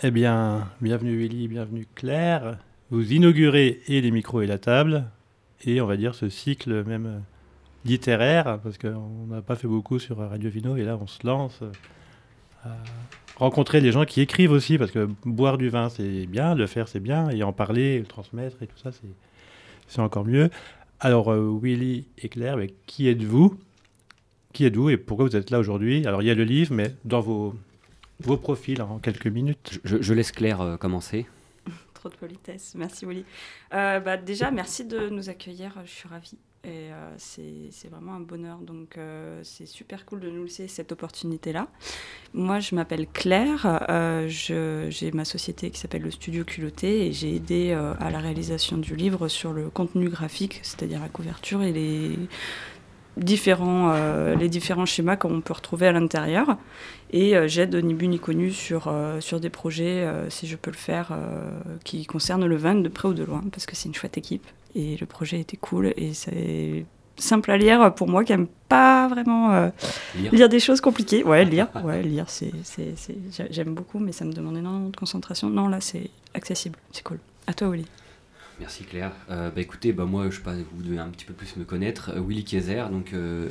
Eh bien, bienvenue Willy, bienvenue Claire. Vous inaugurez et les micros et la table, et on va dire ce cycle même littéraire, parce qu'on n'a pas fait beaucoup sur Radio Vino, et là on se lance euh, à rencontrer les gens qui écrivent aussi, parce que boire du vin c'est bien, le faire c'est bien, et en parler, le transmettre et tout ça c'est encore mieux. Alors euh, Willy et Claire, qui êtes-vous? Qui êtes-vous et pourquoi vous êtes là aujourd'hui? Alors il y a le livre, mais dans vos, vos profils en quelques minutes. Je, je laisse Claire euh, commencer. Trop de politesse, merci Willy. Euh, bah, déjà, merci de nous accueillir, je suis ravie. Et euh, c'est vraiment un bonheur. Donc, euh, c'est super cool de nous laisser cette opportunité-là. Moi, je m'appelle Claire. Euh, j'ai ma société qui s'appelle le Studio Culotté et j'ai aidé euh, à la réalisation du livre sur le contenu graphique, c'est-à-dire la couverture et les différents, euh, les différents schémas qu'on peut retrouver à l'intérieur. Et euh, j'aide ni bu ni connu sur, euh, sur des projets, si je peux le faire, qui concernent le vin de près ou de loin, parce que c'est une chouette équipe. Et le projet était cool et c'est simple à lire pour moi qui n'aime pas vraiment Lire. lire des choses compliquées. Ouais, lire, ouais, lire, c'est, c'est, c'est- j'a- j'aime beaucoup, mais ça me demande énormément de concentration. Non, là, c'est accessible, c'est cool. À toi, Oli. Merci Claire. Euh, bah écoutez, bah moi je sais pas, vous devez un petit peu plus me connaître. Euh, Willy Kieser, donc euh,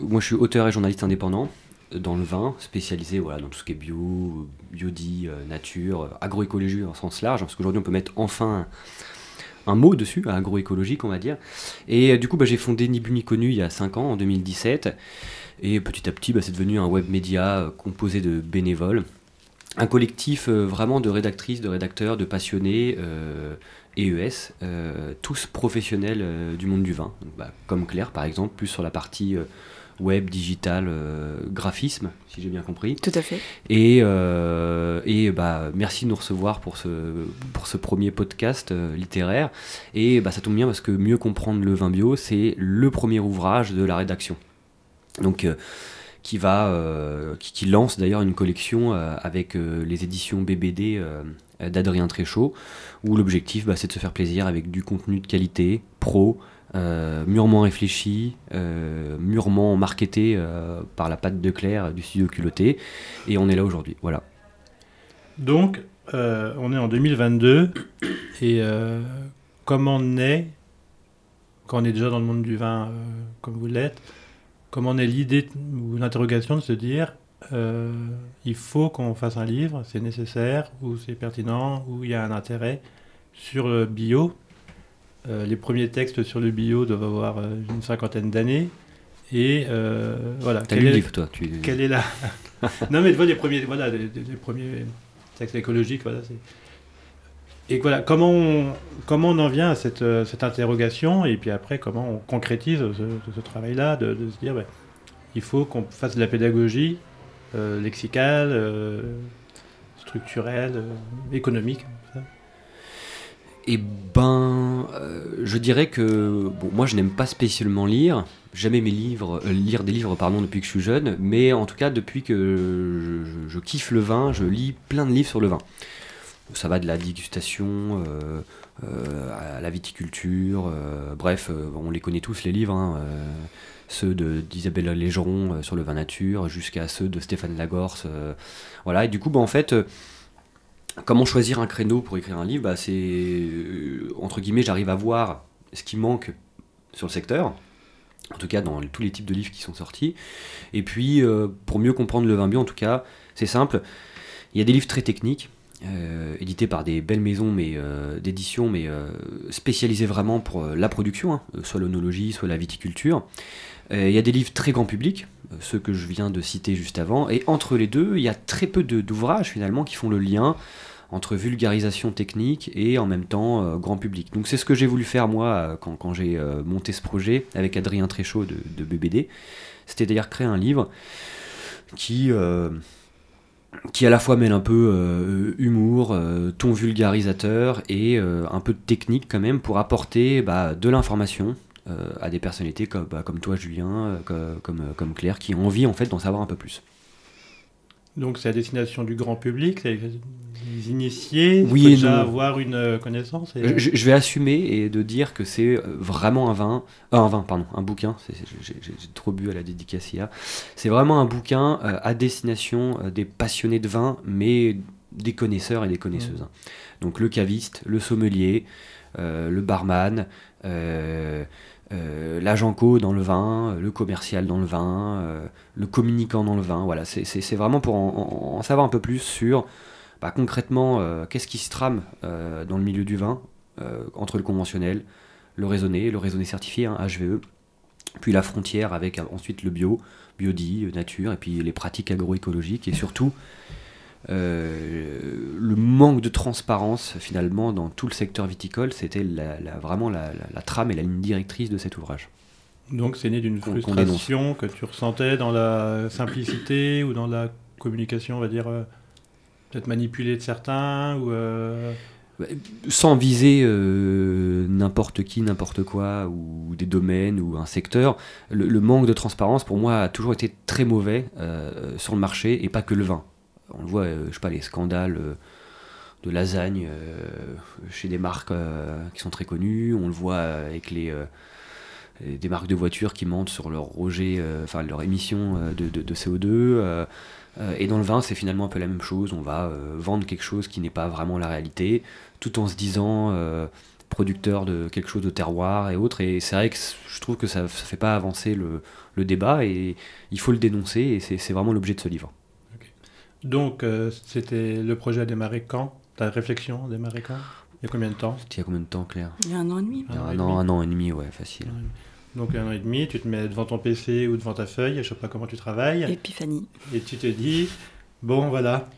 moi je suis auteur et journaliste indépendant dans le vin, spécialisé voilà, dans tout ce qui est bio, biodie, nature, agroécologie en sens large, parce qu'aujourd'hui on peut mettre enfin un mot dessus, agroécologique on va dire. Et du coup bah, j'ai fondé Ni Ni Connu il y a 5 ans, en 2017. Et petit à petit c'est devenu un web média composé de bénévoles. Un collectif vraiment de rédactrices, de rédacteurs, de passionnés, EES, euh, tous professionnels euh, du monde du vin. Donc, bah, comme Claire par exemple, plus sur la partie euh, web, digital, graphisme, si j'ai bien compris. Tout à fait. Et, et bah, merci de nous recevoir pour ce, pour ce premier podcast littéraire. Et bah, ça tombe bien parce que Mieux comprendre le vin bio, c'est le premier ouvrage de la rédaction. Donc, qui, va, qui, qui lance d'ailleurs une collection avec les éditions BBD d'Adrien Tréchaud, où l'objectif bah, c'est de se faire plaisir avec du contenu de qualité, pro, euh, mûrement réfléchi, euh, mûrement marketé euh, par la patte de Claire du studio culotté. Et on est là aujourd'hui. Voilà. Donc, euh, on est en 2022, et euh, comment naît, quand on est déjà dans le monde du vin, euh, comme vous l'êtes, comment naît l'idée ou l'interrogation de se dire, euh, il faut qu'on fasse un livre, c'est nécessaire, ou c'est pertinent, ou il y a un intérêt sur le bio. Euh, les premiers textes sur le bio doivent avoir euh, une cinquantaine d'années. Et euh, voilà. T'as Quel lu le est- livre, toi tu... quelle est la non mais tu vois les premiers voilà les, premiers textes écologiques voilà c'est et voilà comment on, comment on en vient à cette, euh, cette interrogation et puis après comment on concrétise ce, travail là de, de se dire ben, il faut qu'on fasse de la pédagogie euh, lexicale euh, structurelle euh, économique. Eh ben, euh, je dirais que bon, moi je n'aime pas spécialement lire, jamais mes livres, euh, lire des livres pardon depuis que je suis jeune, mais en tout cas depuis que je, kiffe le vin, je lis plein de livres sur le vin. Ça va de la dégustation euh, euh, à la viticulture, euh, bref, euh, on les connaît tous les livres, hein, euh, ceux d'Isabelle Légeron euh, sur le vin nature, jusqu'à ceux de Stéphane Lagorce. euh, voilà, et du coup, bah, en fait. euh, Comment choisir un créneau pour écrire un livre bah, C'est, entre guillemets, j'arrive à voir ce qui manque sur le secteur, en tout cas dans tous les types de livres qui sont sortis. Et puis, pour mieux comprendre le vin bio, en tout cas, c'est simple, il y a des livres très techniques, édités par des belles maisons mais, d'édition, mais spécialisées vraiment pour la production, hein, soit l'onologie, soit la viticulture. Euh, Il y a des livres très grand public, euh, ceux que je viens de citer juste avant, et entre les deux, il y a très peu d'ouvrages finalement qui font le lien entre vulgarisation technique et en même temps euh, grand public. Donc c'est ce que j'ai voulu faire moi quand, j'ai monté ce projet avec Adrien Tréchaud de, BBD. C'était d'ailleurs créer un livre qui, qui à la fois mêle un peu humour, ton vulgarisateur et un peu de technique quand même pour apporter bah, de l'information euh, à des personnalités comme, bah, comme toi Julien, euh, comme, euh, comme Claire, qui ont envie en fait d'en savoir un peu plus. donc c'est à destination du grand public c'est les initiés Oui déjà avoir une connaissance et- Je, je vais assumer et de dire que c'est vraiment un vin, euh, un vin, pardon, un bouquin. J'ai trop bu à la dédicace hier. C'est vraiment un bouquin euh, à destination des passionnés de vin, mais des connaisseurs et des connaisseuses. hein. Donc le caviste, le sommelier, euh, le barman, euh, euh, l'agent co dans le vin, le commercial dans le vin, euh, le communicant dans le vin. Voilà, c'est- vraiment pour en, savoir un peu plus sur bah, concrètement euh, qu'est-ce qui se trame euh, dans le milieu du vin euh, entre le conventionnel, le raisonné, le raisonné certifié, hein, HVE, puis la frontière avec euh, ensuite le bio, biodie, euh, nature, et puis les pratiques agroécologiques, et surtout euh, le manque de transparence finalement dans tout le secteur viticole, c'était la- la- vraiment la, trame et la ligne directrice de cet ouvrage. Donc c'est né d'une frustration que tu ressentais dans la simplicité ou dans la communication, on va dire, euh, peut-être manipulée de certains ou euh, Sans viser euh, n'importe qui, n'importe quoi, ou des domaines, ou un secteur, le, le manque de transparence pour moi a toujours été très mauvais euh, sur le marché, et pas que le vin. On le voit, euh, je sais pas, les scandales euh, de lasagne euh, chez des marques qui sont très connues, on le voit avec les, des marques de voitures qui mentent sur leur émission de, de- de CO2. euh, euh, et dans le vin, c'est finalement un peu la même chose. On va vendre quelque chose qui n'est pas vraiment la réalité, tout en se disant producteur de quelque chose de terroir et autres. Et c'est vrai que je trouve que ça ne fait pas avancer le, le débat et il faut le dénoncer. Et c'est vraiment l'objet de ce livre. Donc euh, c'était le projet a démarré quand? Ta réflexion a démarré quand? Il y a combien de temps? C'était il y a combien de temps, Claire? Il y a un an et demi. Il y a Un an un et an, demi. un an et demi, ouais, facile. Donc un an et demi, tu te mets devant ton PC ou devant ta feuille, je sais pas comment tu travailles, Épiphanie. et tu te dis bon voilà,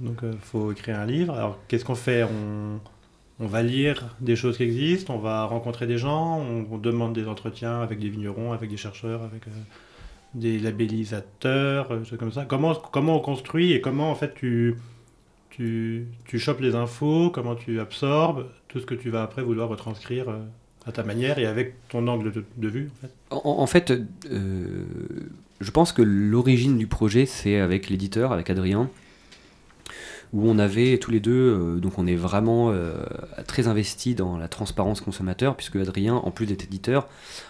donc il faut écrire un livre. Alors qu'est-ce qu'on fait? On, on va lire des choses qui existent, on va rencontrer des gens, on, on demande des entretiens avec des vignerons, avec des chercheurs, avec euh, des labellisateurs, euh, des choses comme ça. Comment, comment on construit et comment en fait tu, tu, tu chopes les infos, comment tu absorbes tout ce que tu vas après vouloir retranscrire euh, à ta manière et avec ton angle de, de vue en fait. Euh, je pense que l'origine du projet, c'est avec l'éditeur, avec Adrien, où on avait tous les deux, euh, donc on est vraiment euh, très investi dans la transparence consommateur, puisque Adrien, en plus d'être éditeur,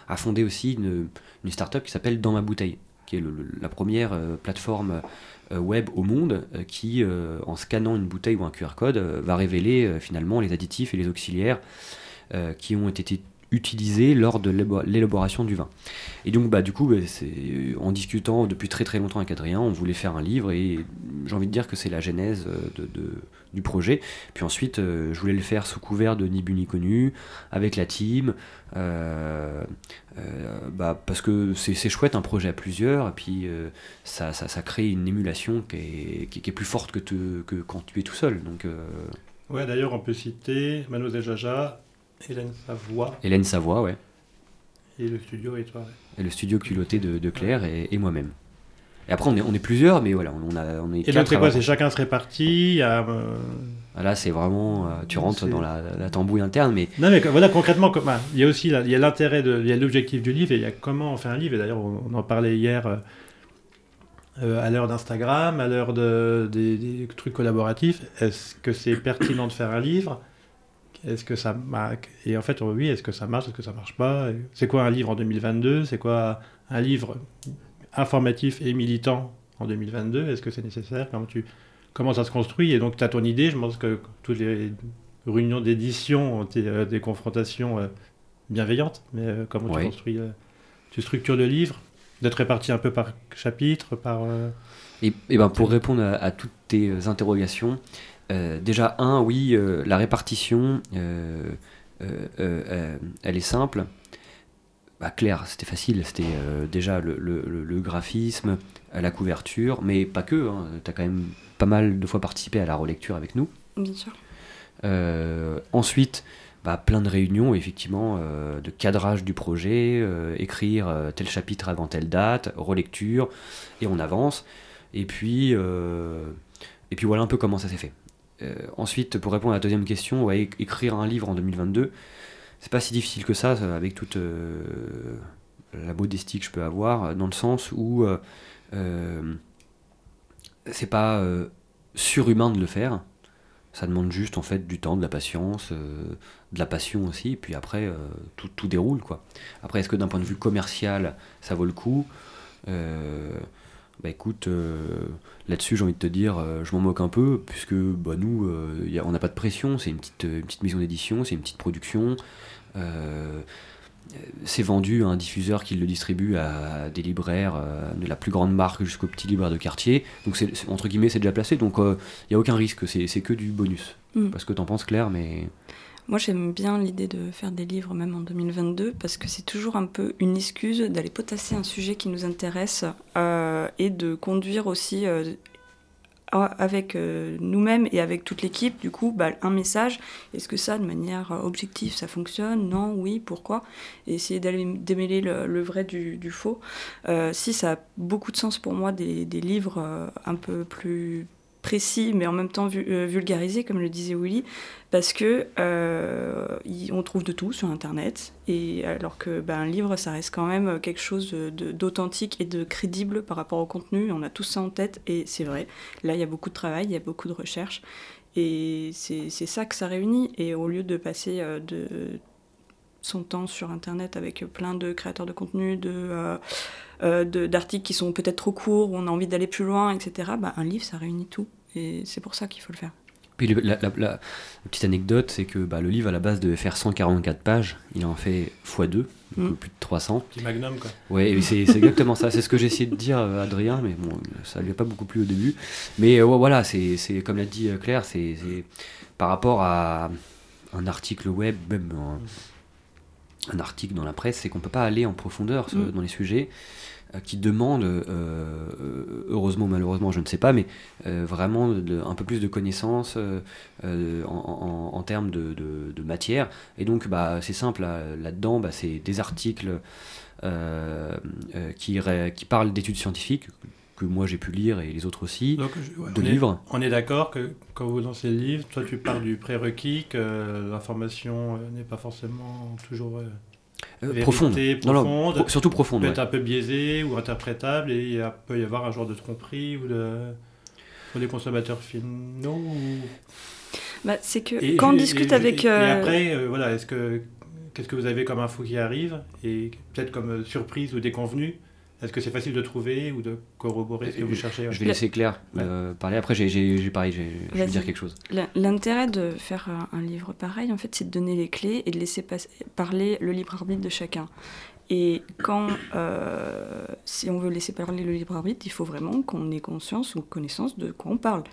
a fondé aussi une, start-up qui s'appelle Dans ma bouteille, qui est la première euh, plateforme web au monde qui, en scannant une bouteille ou un QR code, va révéler finalement les additifs et les auxiliaires qui ont été utilisés lors de l'élaboration du vin. Et donc, bah, du coup, bah, c'est, en discutant depuis très très longtemps avec Adrien, on voulait faire un livre et j'ai envie de dire que c'est la genèse euh, de, du projet. Puis ensuite, euh, je voulais le faire sous couvert de Ni Bu Ni Connu, avec la team, euh, euh, bah, parce que c'est, chouette un projet à plusieurs, et puis euh, ça, ça, ça crée une émulation qui est, qui, est plus forte que, te- que quand tu es tout seul. Donc, euh, Ouais, d'ailleurs, on peut citer Mademoiselle Jaja, Hélène Savoie Hélène Savoie, ouais, et le studio et toi. ouais. et le studio culotté de, de Claire et, et moi-même. Et après, on est, on est plusieurs, mais voilà, on, a, on est Et donc, c'est quoi C'est chacun se répartit euh, Ah, Là, c'est vraiment. euh, tu rentres dans la, la tambouille interne, mais Non, mais voilà, concrètement, comme- il y a aussi il y a l'intérêt, il y a l'objectif du livre et il y a comment on fait un livre. Et d'ailleurs, on, on en parlait hier euh, à l'heure d'Instagram, à l'heure de, des, des trucs collaboratifs. Est-ce que c'est pertinent de faire un livre? Est-ce que ça marque Et en fait, oui, est-ce que ça marche? Est-ce que ça marche pas? C'est quoi un livre en 2022 C'est quoi un livre informatif et militant en 2022 Est-ce que c'est nécessaire? Comment tu comment ça se construit? Et donc, tu as ton idée. Je pense que toutes les réunions d'édition ont été euh, des confrontations euh, bienveillantes. Mais euh, comment Oui. tu construis Tu structures le livre? D'être réparti un peu par chapitre par, Et, et ben pour répondre à, à toutes tes interrogations, euh, déjà, un, oui, euh, la répartition, euh, elle est simple. Bah, clair, c'était facile, c'était déjà le, le- le- le graphisme, la couverture, mais pas que, tu as quand même pas mal de fois participé à la relecture avec nous. Bien sûr. Ensuite, bah, plein de réunions, effectivement, euh, de cadrage du projet, euh, écrire euh, tel chapitre avant telle date, relecture, et on avance. Et puis, et puis voilà un peu comment ça s'est fait. Euh, ensuite, pour répondre à la deuxième question, ouais, écrire un livre en 2022, c'est pas si difficile que ça, avec toute euh, la modestie que je peux avoir, dans le sens où euh, c'est pas surhumain de le faire. Ça demande juste en fait du temps, de la patience, de la passion aussi, et puis après tout, tout déroule quoi. Après est-ce que d'un point de vue commercial ça vaut le coup? Bah écoute, là-dessus j'ai envie de te dire, je m'en moque un peu, puisque bah, nous, on n'a pas de pression, c'est une petite, une petite maison d'édition, c'est une petite production c'est vendu à un diffuseur qui le distribue à des libraires euh, de la plus grande marque jusqu'au petit libraire de quartier. Donc, c'est, entre guillemets, c'est déjà placé. Donc, il euh, n'y a aucun risque. C'est, que du bonus. Mm. Parce que t'en penses, Claire, mais. Moi, j'aime bien l'idée de faire des livres, même en 2022, parce que c'est toujours un peu une excuse d'aller potasser un sujet qui nous intéresse euh, et de conduire aussi avec euh, nous-mêmes et avec toute l'équipe, du coup, bah, un message. Est-ce que ça, de manière euh, objective, ça fonctionne? Non, oui, pourquoi? Et essayer d'aller démêler le, vrai du, faux. Euh, si ça a beaucoup de sens pour moi, des livres un peu plus précis, mais en même temps euh, vulgarisé, comme le disait Willy, parce que euh, on trouve de tout sur Internet, et alors que ben, un livre, ça reste quand même quelque chose d'authentique et de crédible par rapport au contenu. On a tout ça en tête, et c'est vrai. Là, il y a beaucoup de travail, il y a beaucoup de recherche, et c'est ça que ça réunit. Et au lieu de passer euh, de son temps sur Internet avec plein de créateurs de contenu, de d'articles qui sont peut-être trop courts, où on a envie d'aller plus loin, etc. Bah, un livre, ça réunit tout. Et c'est pour ça qu'il faut le faire. Puis la, petite anecdote, c'est que bah, le livre à la base devait faire 144 pages, il en fait x2, donc mm. plus de 300. Petit magnum quoi. Ouais, c'est exactement ça, c'est ce que j'ai essayé de dire à euh, Adrien, mais bon, ça lui a pas beaucoup plu au début. Mais euh, voilà, c'est comme l'a dit euh, Claire, c'est par rapport à un article web, même un, article dans la presse, c'est qu'on peut pas aller en profondeur mm. dans les sujets. Euh, qui demandent, euh, euh, heureusement ou malheureusement, je ne sais pas, mais vraiment un peu plus de connaissances en, termes de, matière. Et donc, bah, c'est simple, là-dedans, bah, c'est des articles qui, qui parlent d'études scientifiques, que moi j'ai pu lire et les autres aussi, de livres. on est d'accord que quand vous lancez le livre, toi tu parles du prérequis, que l'information n'est pas forcément toujours euh, profonde. surtout profonde. Peut être un peu biaisé ou interprétable et il peut y avoir un genre de tromperie ou de pour les consommateurs finaux. Bah, c'est que quand on discute avec. Et, euh, après, euh, voilà, est-ce que qu'est-ce que vous avez comme info qui arrive et peut-être comme surprise ou déconvenue est-ce que c'est facile de trouver ou de corroborer ce que vous cherchez Je vais laisser Claire euh, parler. Après, j'ai pareil, je vais dire quelque chose. L'intérêt de faire un livre pareil, en fait, c'est de donner les clés et de laisser parler le libre arbitre de chacun. Et quand, euh, si on veut laisser parler le libre arbitre, il faut vraiment qu'on ait conscience ou connaissance de quoi on parle.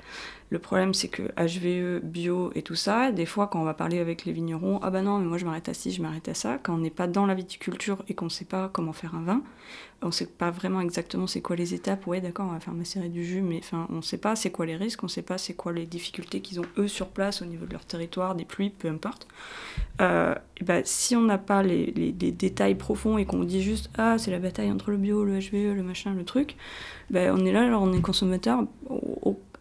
Le problème, c'est que HVE, bio et tout ça, des fois, quand on va parler avec les vignerons, ah bah non, mais moi je m'arrête à ci, je m'arrête à ça, quand on n'est pas dans la viticulture et qu'on ne sait pas comment faire un vin, on ne sait pas vraiment exactement c'est quoi les étapes, ouais d'accord, on va faire macérer du jus, mais enfin, on ne sait pas c'est quoi les risques, on ne sait pas c'est quoi les difficultés qu'ils ont eux sur place au niveau de leur territoire, des pluies, peu importe. Euh, bah, si on n'a pas les, détails profonds et qu'on dit juste, ah c'est la bataille entre le bio, le HVE, le machin, le truc, bah, on est là, alors on est consommateur,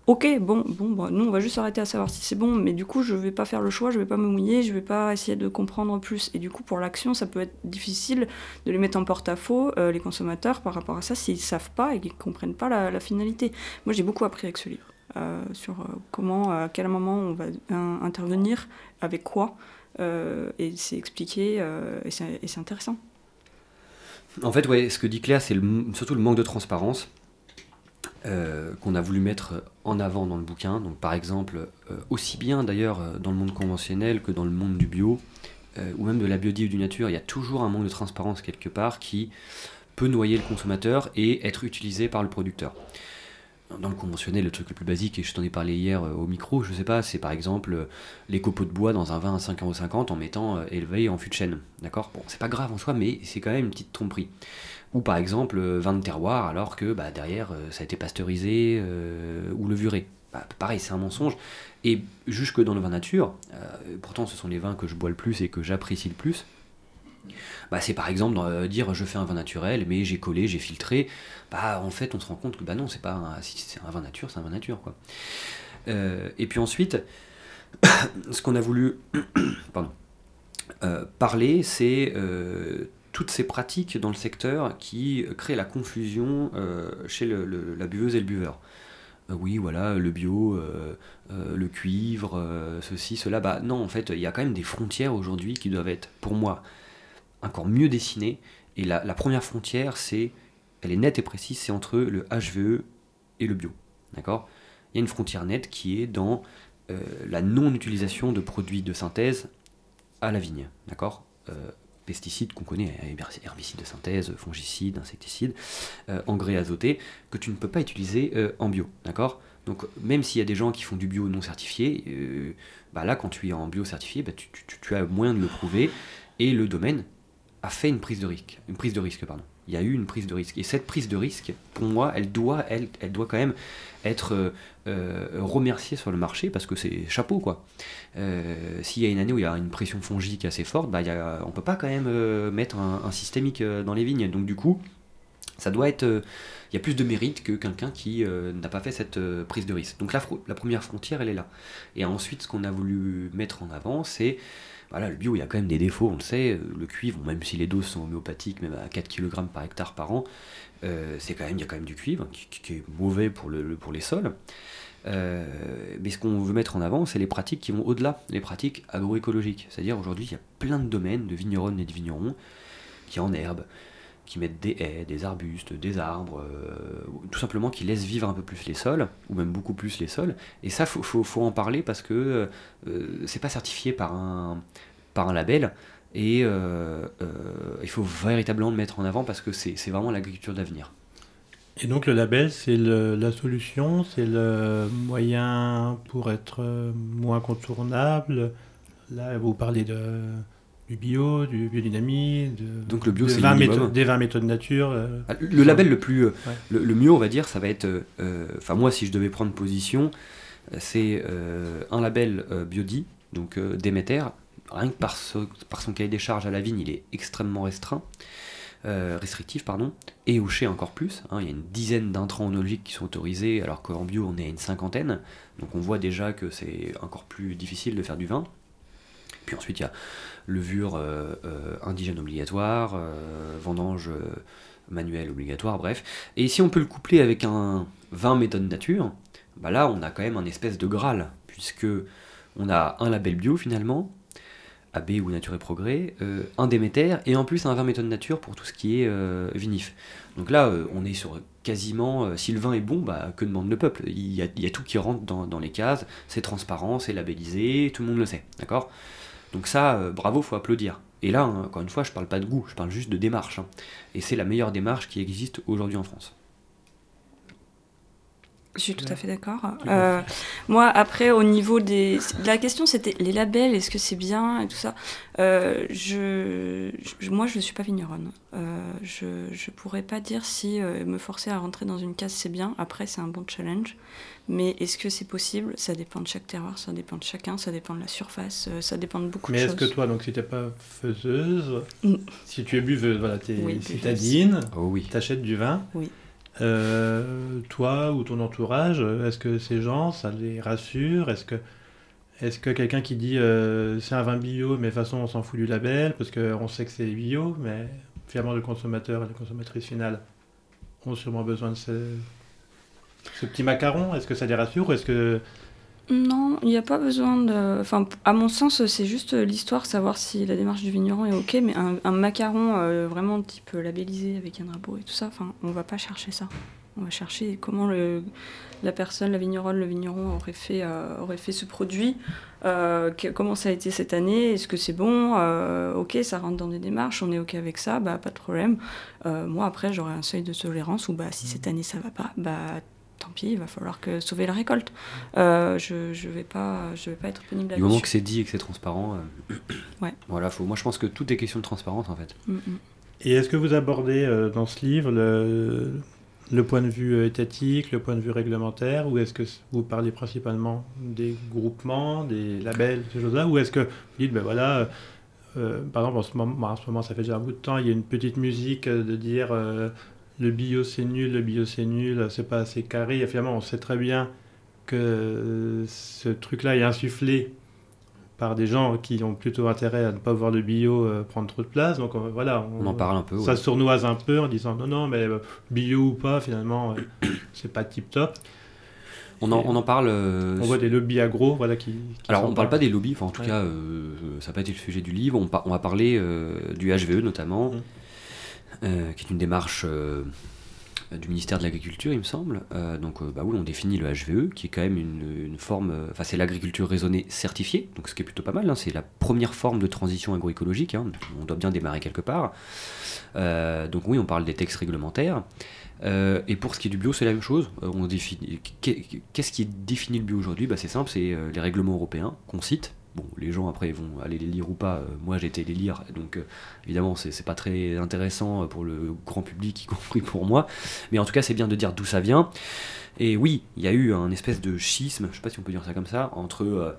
Ok, bon, bon, bah, nous on va juste arrêter à savoir si c'est bon, mais du coup je vais pas faire le choix, je vais pas me mouiller, je vais pas essayer de comprendre plus. Et du coup pour l'action, ça peut être difficile de les mettre en porte-à-faux, euh, les consommateurs, par rapport à ça, s'ils savent pas et qu'ils comprennent pas la, finalité. Moi j'ai beaucoup appris avec ce livre, euh, sur euh, comment, à quel moment on va intervenir, avec quoi, et c'est expliqué, et c'est intéressant. En fait, ouais, ce que dit Claire, c'est surtout le manque de transparence. Euh, qu'on a voulu mettre en avant dans le bouquin. Donc, par exemple, euh, aussi bien d'ailleurs euh, dans le monde conventionnel que dans le monde du bio, ou même de la biodiversité du nature, il y a toujours un manque de transparence quelque part qui peut noyer le consommateur et être utilisé par le producteur. Dans le conventionnel, le truc le plus basique, et je t'en ai parlé hier au micro, je sais pas, c'est par exemple les copeaux de bois dans un vin à 5,50€ en mettant élevé en fût de chêne. D'accord? Bon, c'est pas grave en soi, mais c'est quand même une petite tromperie. Ou par exemple euh, vin de terroir alors que bah, derrière euh, ça a été pasteurisé euh, ou levuré. Bah, pareil, c'est un mensonge. Et jusque dans le vin nature, pourtant ce sont les vins que je bois le plus et que j'apprécie le plus, bah, c'est par exemple dire je fais un vin naturel mais j'ai collé, j'ai filtré. Bah en fait on se rend compte que bah non c'est pas un, si c'est un vin nature, c'est un vin nature quoi. et puis ensuite, ce qu'on a voulu parler, c'est toutes ces pratiques dans le secteur qui créent la confusion euh, chez la buveuse et le buveur. Euh, oui, voilà, le bio, euh, le cuivre, ceci, cela. Bah non, en fait, il y a quand même des frontières aujourd'hui qui doivent être, pour moi, encore mieux dessinées. Et la, première frontière, c'est elle est nette et précise, c'est entre le HVE et le bio. D'accord? Il y a une frontière nette qui est dans euh, la non-utilisation de produits de synthèse à la vigne. D'accord? Euh, Pesticides qu'on connaît, herbicides de synthèse, fongicides, insecticides, euh, engrais azotés, que tu ne peux pas utiliser en bio. D'accord? Donc même s'il y a des gens qui font du bio non certifié, bah là quand tu es en bio certifié, bah, tu, tu, as moyen de le prouver et le domaine a fait une prise de risque, une prise de risque pardon il y a eu une prise de risque. Et cette prise de risque, pour moi, elle doit, elle, elle doit quand même être euh, euh, remerciée sur le marché parce que c'est chapeau quoi. Euh, s'il y a une année où il y a une pression fongique assez forte, bah, on peut pas quand même mettre un, systémique dans les vignes. Donc du coup, ça doit être, il y a plus de mérite que quelqu'un qui n'a pas fait cette prise de risque. Donc la, la première frontière, elle est là. Et ensuite, ce qu'on a voulu mettre en avant, c'est voilà, le bio, il y a quand même des défauts, on le sait. Le cuivre, même si les doses sont homéopathiques, même à 4 kg par hectare par an, euh, c'est quand même, il y a quand même du cuivre qui, est mauvais pour les sols. Euh, mais ce qu'on veut mettre en avant, c'est les pratiques qui vont au-delà, les pratiques agroécologiques. C'est-à-dire aujourd'hui, il y a plein de domaines de vigneronnes et de vignerons qui en herbe, qui mettent des haies, des arbustes, des arbres, euh, tout simplement qui laissent vivre un peu plus les sols, ou même beaucoup plus les sols. Et ça, faut, faut, en parler parce que euh, c'est pas certifié par un, par un label. Et euh, il faut véritablement le mettre en avant parce que c'est vraiment l'agriculture d'avenir. Et donc le label, c'est la solution, c'est le moyen pour être moins contournable. Là, vous parlez de du bio, du biodynamie, de, Donc le bio, c'est des 20 méthodes nature. Euh, ah, le label le plus, euh, le, mieux, on va dire, ça va être, euh, enfin moi, si je devais prendre position, c'est un label biodi, donc Déméter, rien que par, par son cahier des charges à la vigne, il est extrêmement restreint. restrictif pardon, et au chai encore plus. Hein. il y a une dizaine d'intrants onologiques qui sont autorisés, alors qu'en bio on est à une cinquantaine. Donc on voit déjà que c'est encore plus difficile de faire du vin. Puis ensuite il y a levure euh, euh, indigène obligatoire, euh, vendange manuelle obligatoire, bref. Et si on peut le coupler avec un vin méthode nature, bah là on a quand même un espèce de graal, puisque on a un label bio finalement, AB ou Nature et Progrès, un Déméter, et en plus un vin méthode nature pour tout ce qui est vinif. Donc là, on est sur quasiment, si le vin est bon, bah, que demande le peuple? Il y, a, tout qui rentre dans les cases, c'est transparent, c'est labellisé, tout le monde le sait, d'accord? Donc ça, euh, bravo, faut applaudir. Et là, hein, encore une fois, je parle pas de goût, je parle juste de démarche. Hein. Et c'est la meilleure démarche qui existe aujourd'hui en France. Je suis tout à fait d'accord. Euh, moi, après, au niveau des. La question, c'était les labels, est-ce que c'est bien et tout ça. Euh, je... Moi, je ne suis pas vigneronne. Euh, je ne pourrais pas dire si me forcer à rentrer dans une case, c'est bien. Après, c'est un bon challenge. Mais est-ce que c'est possible? Ça dépend de chaque terroir, ça dépend de chacun, ça dépend de la surface, ça dépend de beaucoup de choses. Mais est-ce que toi, donc, si tu n'es pas faiseuse, mm. si tu es buveuse, voilà, tu es oui, citadine, oh, oui. tu achètes du vin. Oui euh, toi ou ton entourage, est-ce que ces gens, ça les rassure? Est-ce que, est que quelqu'un qui dit euh, c'est un vin bio, mais de toute façon on s'en fout du label parce qu'on sait que c'est bio, mais finalement le consommateur et la consommatrice finale ont sûrement besoin de ce, ce petit macaron? Est-ce que ça les rassure est-ce que non, il n'y a pas besoin de. Enfin, à mon sens, c'est juste l'histoire, savoir si la démarche du vigneron est ok, mais un, macaron euh, vraiment type labellisé avec un drapeau et tout ça, enfin, on va pas chercher ça. On va chercher comment le, la personne, la vigneronne, le vigneron aurait fait, euh, aurait fait ce produit, euh, comment ça a été cette année, est-ce que c'est bon, ok, ça rentre dans des démarches, on est ok avec ça, bah pas de problème. moi après j'aurai un seuil de tolérance où bah si cette année ça va pas, bah tant pis, il va falloir que sauver la récolte. Euh, je ne vais, pas, je vais pas être pénible Du moment que c'est dit et que c'est transparent, euh, ouais. voilà, faut, moi je pense que tout est question de transparence en fait. Mm, mm. Et est-ce que vous abordez euh, dans ce livre le, le, point de vue étatique, le point de vue réglementaire, ou est-ce que vous parlez principalement des groupements, des labels, ces choses-là, ou est-ce que vous dites, ben voilà, par exemple en ce, moment, en ce moment, ça fait déjà un bout de temps, il y a une petite musique de dire le bio c'est nul, le bio c'est nul, c'est pas assez carré. Et finalement, on sait très bien que ce truc-là est insufflé par des gens qui ont plutôt intérêt à ne pas voir le bio euh, prendre trop de place. Donc euh, voilà, on, en parle un peu. Ça sournoise un peu en disant non, non, mais euh, bio ou pas, finalement, c'est pas tip top. On en, on en, parle. on voit des lobbies agro, voilà qui. Alors on ne parle pas des lobbies, enfin en tout cas, ça n'a pas été le sujet du livre. On, on va parler du HVE notamment. Mmh. Euh, qui est une démarche euh, du ministère de l'Agriculture, il me semble. donc, bah oui, on définit le HVE, qui est quand même une, forme. Enfin, c'est l'agriculture raisonnée certifiée, donc ce qui est plutôt pas mal. Hein, c'est la première forme de transition agroécologique. Hein, on doit bien démarrer quelque part. donc, oui, on parle des textes réglementaires. et pour ce qui est du bio, c'est la même chose. on. Qu'est-ce qui définit le bio aujourd'hui? Bah, C'est simple, c'est les règlements européens qu'on cite Bon, les gens après vont aller les lire ou pas. Euh, moi, j'ai été les lire, donc euh, évidemment, c'est pas très intéressant pour le grand public, y compris pour moi. Mais en tout cas, c'est bien de dire d'où ça vient. Et oui, il y a eu un espèce de schisme, je sais pas si on peut dire ça comme ça, entre euh,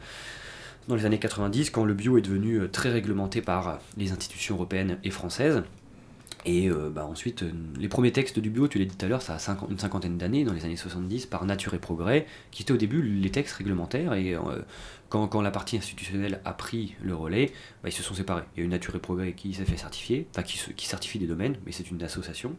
dans les années 90, quand le bio est devenu très réglementé par les institutions européennes et françaises. Et bah, ensuite, les premiers textes du bio, tu l'as dit tout à l'heure, ça a une cinquantaine d'années, dans les années 70, par Nature et Progrès, qui étaient au début les textes réglementaires. Et quand, la partie institutionnelle a pris le relais, bah, ils se sont séparés. Il y a une Nature et Progrès qui s'est fait certifier, enfin qui, qui, certifie des domaines, mais c'est une association.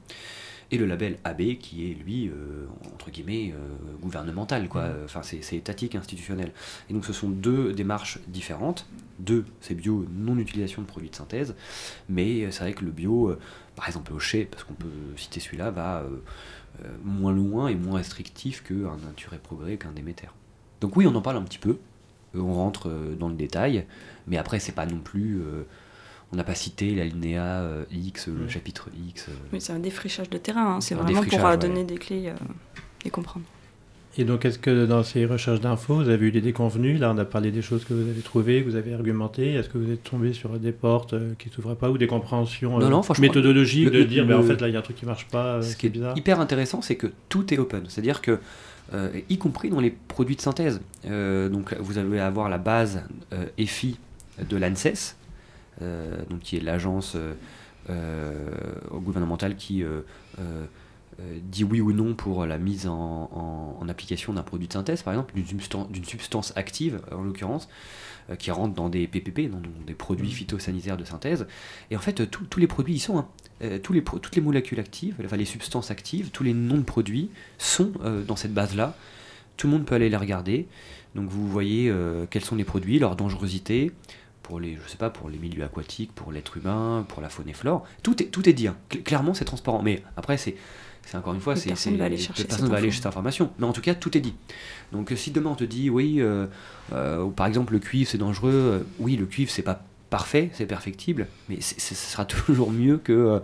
Et le label AB qui est, lui, euh, entre guillemets, euh, gouvernemental, quoi. Mmh. Enfin, c'est étatique, institutionnel. Et donc ce sont deux démarches différentes. Deux, c'est bio, non-utilisation de produits de synthèse. Mais c'est vrai que le bio, euh, par exemple au Chez, parce qu'on peut citer celui-là, va moins loin et moins restrictif qu'un Nature et Progrès, qu'un Déméter. Donc oui, on en parle un petit peu, on rentre euh, dans le détail, mais après, c'est pas non plus. Euh, on n'a pas cité l'alinéa euh, X, le chapitre X. Oui, c'est un défrichage de terrain, hein. c'est vraiment pour donner des clés et comprendre. Et donc, est-ce que dans ces recherches d'infos, vous avez eu des déconvenus? Là, on a parlé des choses que vous avez trouvées, que vous avez argumentées. Est-ce que vous êtes tombé sur des portes qui ne s'ouvraient pas ou des compréhensions méthodologiques de dire, ben, en fait, là, il y a un truc qui ne marche pas Ce qui est bizarre? hyper intéressant, c'est que tout est open. C'est-à-dire que euh, y compris dans les produits de synthèse. Euh, donc vous allez avoir la base EFI euh, de l'ANSES, donc qui est l'agence gouvernementale qui dit oui ou non pour la mise en, application d'un produit de synthèse, par exemple, d'une substance, active en l'occurrence, qui rentre dans des PPP, dans, des produits mmh. phytosanitaires de synthèse. Et en fait, tous les produits y sont. Hein. Euh, tous les, toutes les molécules actives, enfin, les substances actives, tous les noms de produits sont euh, dans cette base-là. Tout le monde peut aller les regarder. Donc vous voyez euh, quels sont les produits, leur dangerosité, pour les, je sais pas, pour les milieux aquatiques, pour l'être humain, pour la faune et flore. Tout est, tout est dit. Hein. Clairement, c'est transparent. Mais après, c'est, c'est encore une fois, c'est, personne va aller chercher, personne va aller chercher cette information. Mais en tout cas, tout est dit. Donc si demain on te dit, oui, par exemple, le cuivre c'est dangereux, oui, le cuivre c'est pas parfait, c'est perfectible, mais ce sera toujours mieux que euh,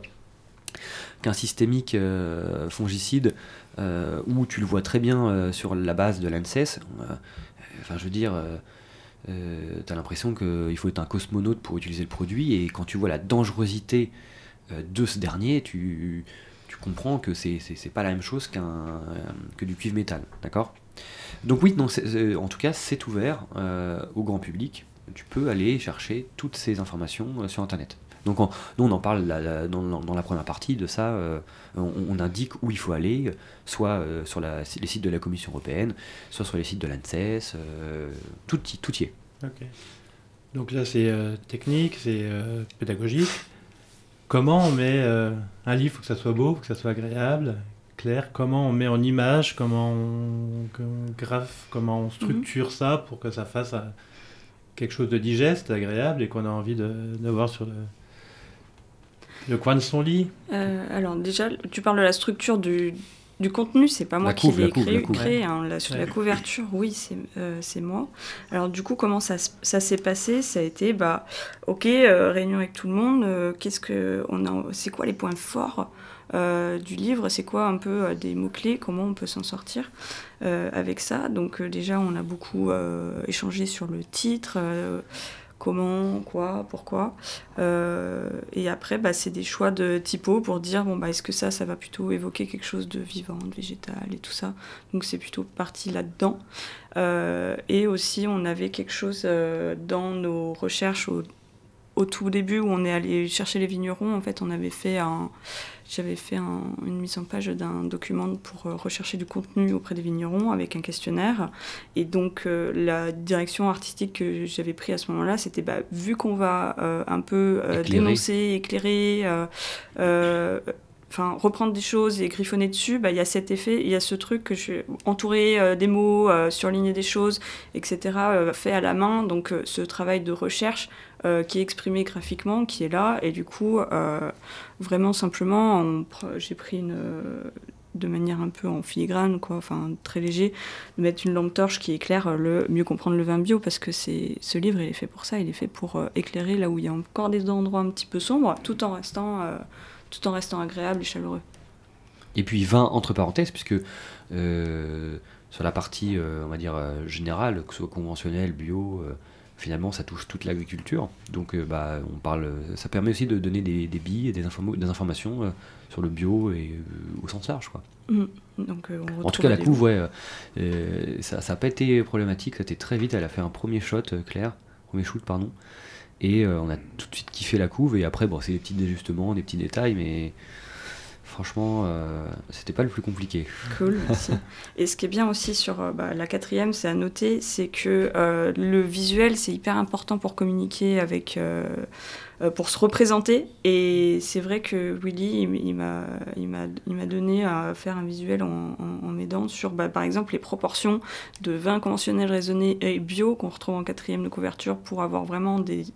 qu'un systémique euh, fongicide euh, où tu le vois très bien sur la base de l'ANSES. enfin, je veux dire, tu as l'impression qu'il faut être un cosmonaute pour utiliser le produit, et quand tu vois la dangerosité de ce dernier, tu, tu comprends que c'est pas la même chose qu'un que du cuivre métal, d'accord? Donc oui, non, en tout cas, c'est ouvert au grand public tu peux aller chercher toutes ces informations euh, sur Internet. Donc nous, on en parle dans, la première partie de ça. Euh, on, indique où il faut aller, soit euh, sur les sites de la Commission européenne, soit sur les sites de l'ANSES. tout, tout y est. Donc là, c'est technique, c'est pédagogique. Comment on met un livre, il faut que ça soit beau, faut que ça soit agréable, clair. Comment on met en image, comment on, graphe, comment on structure mhm. ça pour que ça fasse quelque chose de digeste, agréable et qu'on a envie de, voir sur le, le, coin de son lit euh, Alors déjà, tu parles de la structure du, du contenu, c'est pas moi qui l'ai créé, créé hein, la, sur la couverture, oui, euh, c'est moi. Alors du coup, comment ça, ça s'est passé? Ça a été, bah, ok, euh, réunion avec tout le monde, qu'est-ce que on a, c'est quoi les points forts euh, du livre, c'est quoi un peu euh, des mots-clés, comment on peut s'en sortir euh, avec ça? Donc déjà, on a beaucoup échangé sur le titre comment, quoi, pourquoi. et après, bah, c'est des choix de typo pour dire, bon, bah, est-ce que ça, ça va plutôt évoquer quelque chose de vivant, de végétal et tout ça. Donc c'est plutôt parti là-dedans. et aussi, on avait quelque chose dans nos recherches au, au, tout début où on est allé chercher les vignerons. En fait, on avait fait un j'avais fait une mise en page d'un document pour euh, rechercher du contenu auprès des vignerons avec un questionnaire. Et donc euh, la direction artistique que j'avais pris à ce moment-là, c'était bah, vu qu'on va euh, un peu dénoncer, éclairer, reprendre des choses et griffonner dessus, bah, il y a cet effet, il y a ce truc que je suis entouré des mots, surligner des choses, etc., fait à la main. Donc ce travail de recherche euh, qui est exprimé graphiquement, qui est là. Et du coup, euh, vraiment simplement, j'ai pris une, de manière un peu en filigrane, quoi, enfin très léger, de mettre une lampe torche qui éclaire le mieux comprendre le vin bio, parce que c'est ce livre, il est fait pour ça, il est fait pour euh, écairer là où il y a encore des endroits un petit peu sombres, tout en restant, euh, tout en restant agréable et chaleureux. Et puis vin entre parenthèses, puisque euh, sur la partie, on va dire, générale, que ce soit conventionnel, bio, finalement ça touche toute l'agriculture. Donc bah, on parle, ça permet aussi de donner des, billes et des, des informations sur le bio et au sens large. Quoi. Mm. Donc, en tout cas, la couve, ouais, ça n'a pas été problématique, ça a été très vite. Elle a fait un premier shot, Claire, premier shoot, pardon. Et on a tout de suite kiffé la couve. Et après, bon, c'est des petits ajustements, des petits détails, mais franchement, euh, c'était pas le plus compliqué. Cool, merci. Et ce qui est bien aussi sur euh, bah, la quatrième, c'est à noter, c'est que euh, le visuel, c'est hyper important pour communiquer avec, pour se représenter. Et c'est vrai que Willy, il, m'a, il m'a donné à faire un visuel en, m'aidant sur, bah, par exemple, les proportions de vin conventionnel raisonné et bio qu'on retrouve en quatrième de couverture pour avoir vraiment des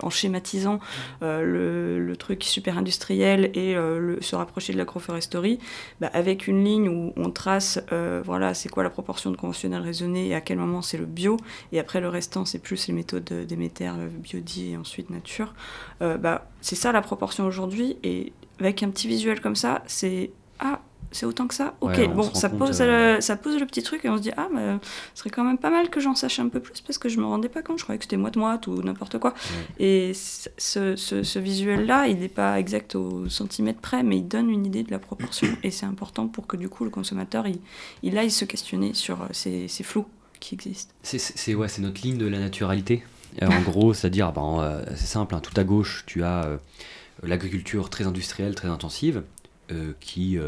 en schématisant euh, le, truc super industriel et euh, se rapprocher de l'agroforesterie, bah, avec une ligne où on trace, euh, voilà, c'est quoi la proportion de conventionnel raisonné et à quel moment c'est le bio, et après le restant c'est plus les méthodes d'émetteur, biodie et ensuite nature. bah, c'est ça la proportion aujourd'hui, et avec un petit visuel comme ça, c'est ah c'est autant que ça Ok, bon, ça pose, euh, ça pose le petit truc et on se dit, ah, mais ce serait quand même pas mal que j'en sache un peu plus parce que je me rendais pas compte, je croyais que c'était moite-moite ou n'importe quoi. Et ce, ce, visuel-là, il n'est pas exact au centimètre près, mais il donne une idée de la proportion et c'est important pour que du coup le consommateur, il, il aille se questionner sur euh, ces, ces flous qui existent. C'est ouais, notre ligne de la naturalité. Euh, en gros, c'est-à-dire, ben, c'est simple, hein, tout à gauche, tu as l'agriculture très industrielle, très intensive, qui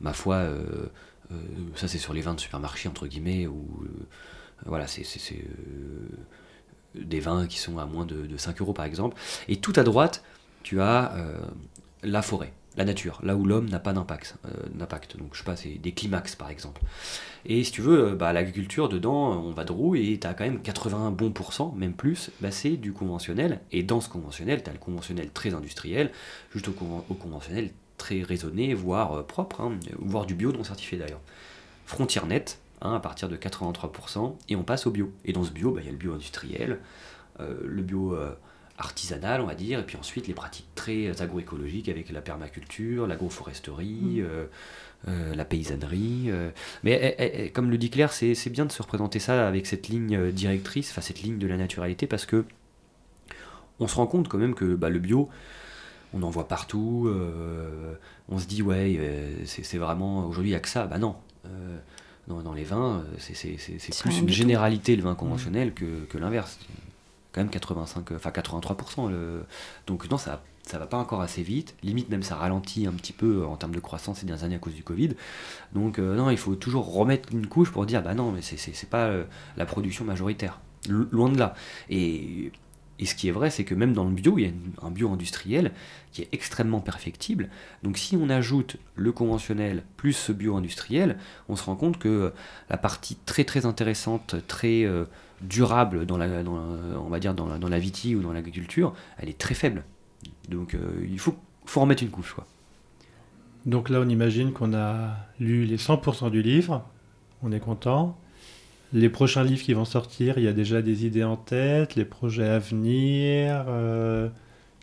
ma foi, euh, euh, ça c'est sur les vins de supermarché, entre guillemets, où euh, voilà, c'est des vins qui sont à moins de, 5 euros par exemple. Et tout à droite, tu as la forêt, la nature, là où l'homme n'a pas d'impact. d'impact. Donc je sais pas, c'est des climax par exemple. Et si tu veux, bah, l'agriculture dedans, on va de roue et tu quand même 80 bons pourcents, même plus, bah, c'est du conventionnel. Et dans ce conventionnel, tu as le conventionnel très industriel, juste au conventionnel très raisonné, voire euh, propre, hein, voire du bio non certifié d'ailleurs. Frontière nette, hein, à partir de 83%, et on passe au bio. Et dans ce bio, bah, il y a le bio industriel, euh, le bio euh, artisanal, on va dire, et puis ensuite les pratiques très agroécologiques avec la permaculture, l'agroforesterie, mmh. la paysannerie. mais eh, eh, eh, comme le dit Claire, c'est bien de se représenter ça avec cette ligne directrice, enfin cette ligne de la naturalité, parce que on se rend compte quand même que bah, le bio, on en voit partout, euh, on se dit ouais, euh, c'est vraiment aujourd'hui il n'y a que ça. Bah non, euh, dans, les vins, c'est plus une généralité le vin conventionnel que, que l'inverse. Quand même 85, enfin 83%. Le... Donc non, ça ça va pas encore assez vite, limite même ça ralentit un petit peu en termes de croissance ces dernières années à cause du Covid. Donc non, il faut toujours remettre une couche pour dire bah non, mais c'est pas la production majoritaire. loin de là. Et et ce qui est vrai, c'est que même dans le bio, il y a un bio industriel qui est extrêmement perfectible. Donc si on ajoute le conventionnel plus ce bio industriel, on se rend compte que la partie très très intéressante, très euh, durable dans la, on va dire dans la, dans la vitie ou dans l'agriculture, elle est très faible. Donc euh, il faut, faut remettre une couche. Quoi. Donc là, on imagine qu'on a lu les 100% du livre, on est content. Les prochains livres qui vont sortir, il y a déjà des idées en tête, les projets à venir. Euh,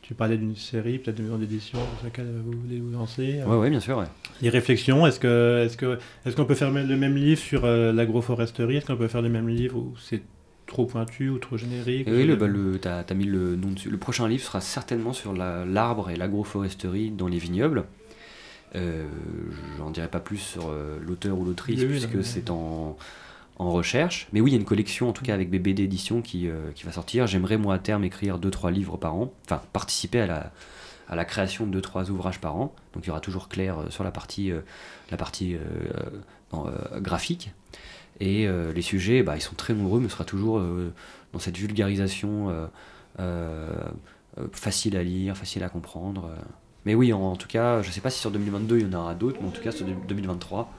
tu parlais d'une série, peut-être de maison d'édition vous voulez vous lancer. Oui, ouais, bien sûr. Les réflexions, est-ce que est-ce que est-ce qu'on peut faire le même livre sur euh, l'agroforesterie? Est-ce qu'on peut faire le même livre où c'est trop pointu ou trop générique? Oui, le, bah, tu as, mis le nom dessus. Le prochain livre sera certainement sur l'arbre et l'agroforesterie dans les vignobles. Euh, J'en dirai pas plus sur euh, l'auteur ou l'autrice, puisque c'est en en recherche. Mais oui, il y a une collection, en tout cas avec BBD Édition, qui, euh, qui va sortir. J'aimerais, moi, à terme, écrire 2-3 livres par an. Enfin, participer à la, à la création de 2-3 ouvrages par an. Donc il y aura toujours clair euh, sur la partie, euh, la partie graphique. Et les sujets, bah, ils sont très nombreux, mais ce sera toujours dans cette vulgarisation facile à lire, facile à comprendre. Mais oui, en, tout cas, je ne sais pas si sur 2022 il y en aura d'autres, mais en tout cas sur 2023,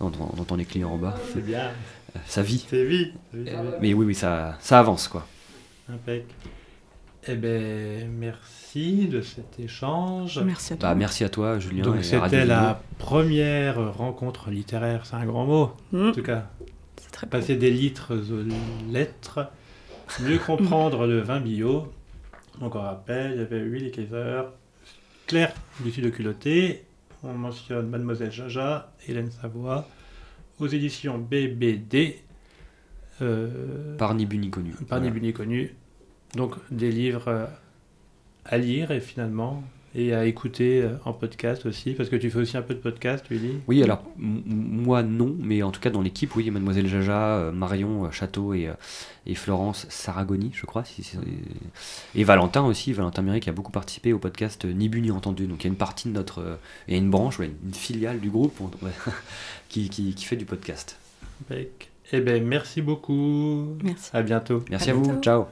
on entend les clients en bas. C'est bien ça vit. C'est vie. Mais oui, oui, ça, ça avance, quoi. Impec. Eh ben, merci. de cet échange. Merci à toi. Bah, merci à toi, Julien. Donc et c'était la première rencontre littéraire, c'est un grand mot Mm, en tout cas. c'est très beau. Passer des litres aux lettres, mieux comprendre le vin bio. Donc on rappelle, il y avait Willy Kaiser, Claire du Sud de Culotté, on mentionne Mademoiselle Jaja, Hélène Savoie, aux éditions BBD, euh, Par ni bu ni connu. par Voilà. connu. Donc des livres euh, à lire et finalement, et à écouter euh, en podcast aussi, parce que tu fais aussi un peu de podcast, Willy? Oui, alors moi non, mais en tout cas dans l'équipe, oui, Mademoiselle Jaja, euh, Marion euh, Château et, euh, et Florence Saragoni, je crois. si et Valentin aussi, Valentin Méry qui a beaucoup participé au podcast euh, Ni bu ni entendu. Donc il y a une partie de notre. euh, Il y a une branche, ouais, une filiale du groupe on- ouais, qui, qui- qui fait du podcast. Bec. Eh ben merci beaucoup. Merci. À bientôt. Merci À à, vous, ciao.